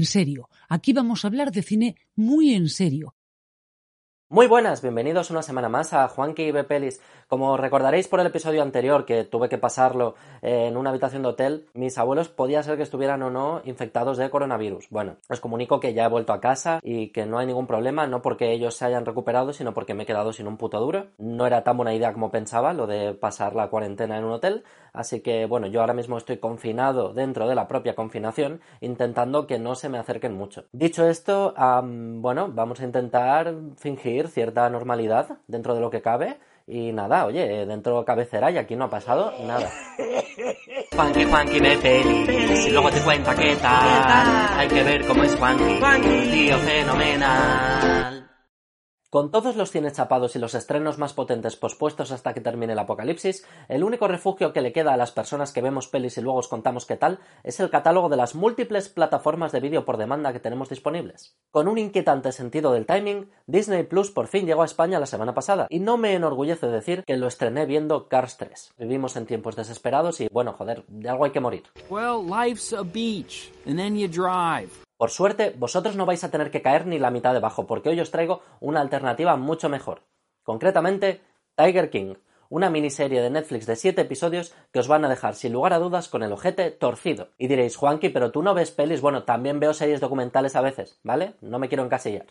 en serio. Aquí vamos a hablar de cine muy en serio. Muy buenas, bienvenidos una semana más a Juanqui y Pelis. Como recordaréis por el episodio anterior que tuve que pasarlo en una habitación de hotel, mis abuelos podía ser que estuvieran o no infectados de coronavirus. Bueno, os comunico que ya he vuelto a casa y que no hay ningún problema, no porque ellos se hayan recuperado, sino porque me he quedado sin un puto duro. No era tan buena idea como pensaba lo de pasar la cuarentena en un hotel, así que bueno, yo ahora mismo estoy confinado dentro de la propia confinación, intentando que no se me acerquen mucho. Dicho esto, bueno, vamos a intentar fingir cierta normalidad dentro de lo que cabe. Y nada, oye, dentro cabecera y aquí no ha pasado nada. Juanqui, Juanqui ve pelis y luego te cuenta qué tal. Hay que ver cómo es Juanqui, tío fenomenal. Con todos los cines chapados y los estrenos más potentes pospuestos hasta que termine el apocalipsis, el único refugio que le queda a las personas que vemos pelis y luego os contamos qué tal es el catálogo de las múltiples plataformas de vídeo por demanda que tenemos disponibles. Con un inquietante sentido del timing, Disney Plus por fin llegó a España la semana pasada, y no me enorgullece decir que lo estrené viendo Cars 3. Vivimos en tiempos desesperados y, bueno, joder, de algo hay que morir. Well, life's a beach, and then you drive. Por suerte, vosotros no vais a tener que caer ni la mitad debajo, porque hoy os traigo una alternativa mucho mejor. Concretamente, Tiger King, una miniserie de Netflix de 7 episodios que os van a dejar sin lugar a dudas con el ojete torcido. Y diréis, Juanqui, pero tú no ves pelis, bueno, también veo series documentales a veces, ¿vale? No me quiero encasillar.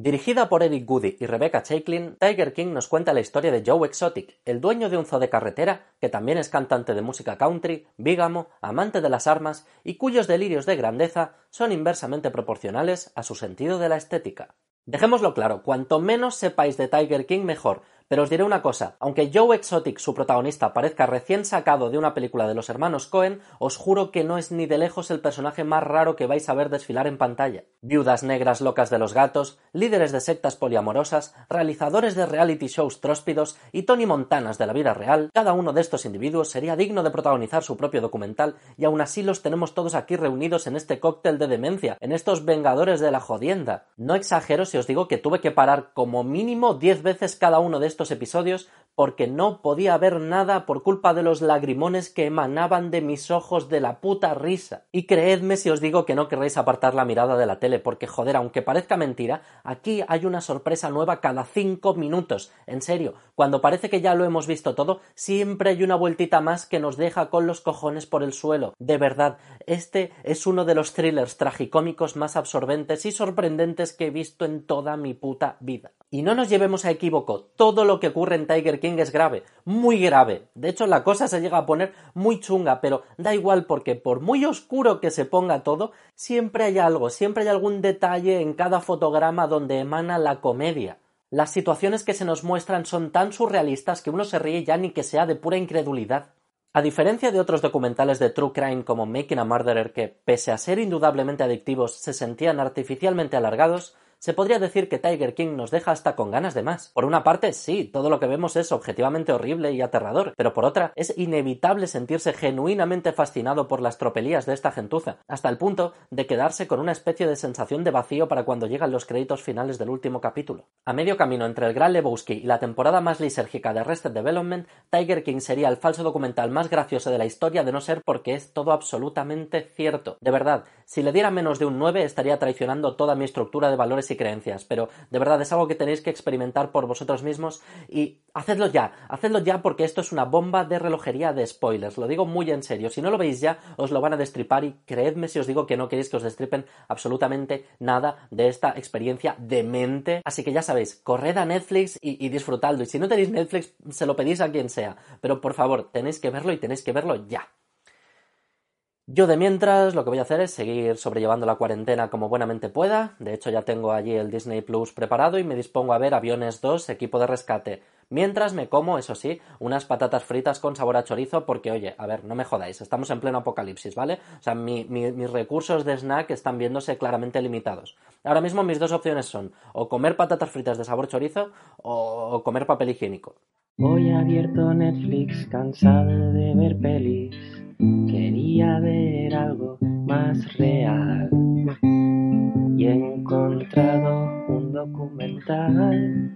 Dirigida por Eric Goody y Rebecca Chaiklin, Tiger King nos cuenta la historia de Joe Exotic, el dueño de un zoo de carretera que también es cantante de música country, bígamo, amante de las armas y cuyos delirios de grandeza son inversamente proporcionales a su sentido de la estética. Dejémoslo claro, cuanto menos sepáis de Tiger King mejor, pero os diré una cosa, aunque Joe Exotic, su protagonista, parezca recién sacado de una película de los hermanos Cohen, os juro que no es ni de lejos el personaje más raro que vais a ver desfilar en pantalla. Viudas negras locas de los gatos, líderes de sectas poliamorosas, realizadores de reality shows tróspidos y Tony Montanas de la vida real, cada uno de estos individuos sería digno de protagonizar su propio documental y aún así los tenemos todos aquí reunidos en este cóctel de demencia, en estos vengadores de la jodienda. No exagero si os digo que tuve que parar como mínimo 10 veces cada uno de estos episodios porque no podía ver nada por culpa de los lagrimones que emanaban de mis ojos de la puta risa. Y creedme si os digo que no querréis apartar la mirada de la tele, porque joder, aunque parezca mentira, aquí hay una sorpresa nueva cada cinco minutos. En serio, cuando parece que ya lo hemos visto todo, siempre hay una vueltita más que nos deja con los cojones por el suelo. De verdad, este es uno de los thrillers tragicómicos más absorbentes y sorprendentes que he visto en toda mi puta vida. Y no nos llevemos a equívoco, todo lo que ocurre en Tiger King es grave, muy grave. De hecho, la cosa se llega a poner muy chunga, pero da igual porque por muy oscuro que se ponga todo, siempre hay algo, siempre hay algún detalle en cada fotograma donde emana la comedia. Las situaciones que se nos muestran son tan surrealistas que uno se ríe ya ni que sea de pura incredulidad. A diferencia de otros documentales de True Crime como Making a Murderer que, pese a ser indudablemente adictivos, se sentían artificialmente alargados, se podría decir que Tiger King nos deja hasta con ganas de más. Por una parte, sí, todo lo que vemos es objetivamente horrible y aterrador, pero por otra, es inevitable sentirse genuinamente fascinado por las tropelías de esta gentuza, hasta el punto de quedarse con una especie de sensación de vacío para cuando llegan los créditos finales del último capítulo. A medio camino entre el Gran Lebowski y la temporada más lisérgica de Arrested Development, Tiger King sería el falso documental más gracioso de la historia de no ser porque es todo absolutamente cierto. De verdad, si le diera menos de un 9 estaría traicionando toda mi estructura de valores y creencias, pero de verdad es algo que tenéis que experimentar por vosotros mismos y hacedlo ya, hacedlo ya porque esto es una bomba de relojería de spoilers, lo digo muy en serio, si no lo veis ya os lo van a destripar y creedme si os digo que no queréis que os destripen absolutamente nada de esta experiencia demente, así que ya sabéis, corred a Netflix y, y disfrutadlo y si no tenéis Netflix se lo pedís a quien sea, pero por favor tenéis que verlo y tenéis que verlo ya. Yo de mientras lo que voy a hacer es seguir sobrellevando la cuarentena como buenamente pueda. De hecho ya tengo allí el Disney Plus preparado y me dispongo a ver Aviones 2, equipo de rescate. Mientras me como, eso sí, unas patatas fritas con sabor a chorizo, porque oye, a ver, no me jodáis, estamos en pleno apocalipsis, ¿vale? O sea, mis recursos de snack están viéndose claramente limitados. Ahora mismo mis dos opciones son o comer patatas fritas de sabor chorizo o comer papel higiénico. Hoy abierto Netflix, cansado de ver pelis. Quería ver algo más real y he encontrado un documental.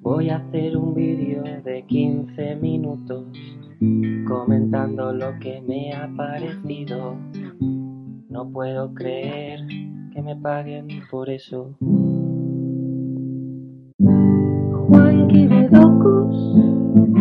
Voy a hacer un vídeo de 15 minutos comentando lo que me ha parecido. No puedo creer que me paguen por eso. Juan Docus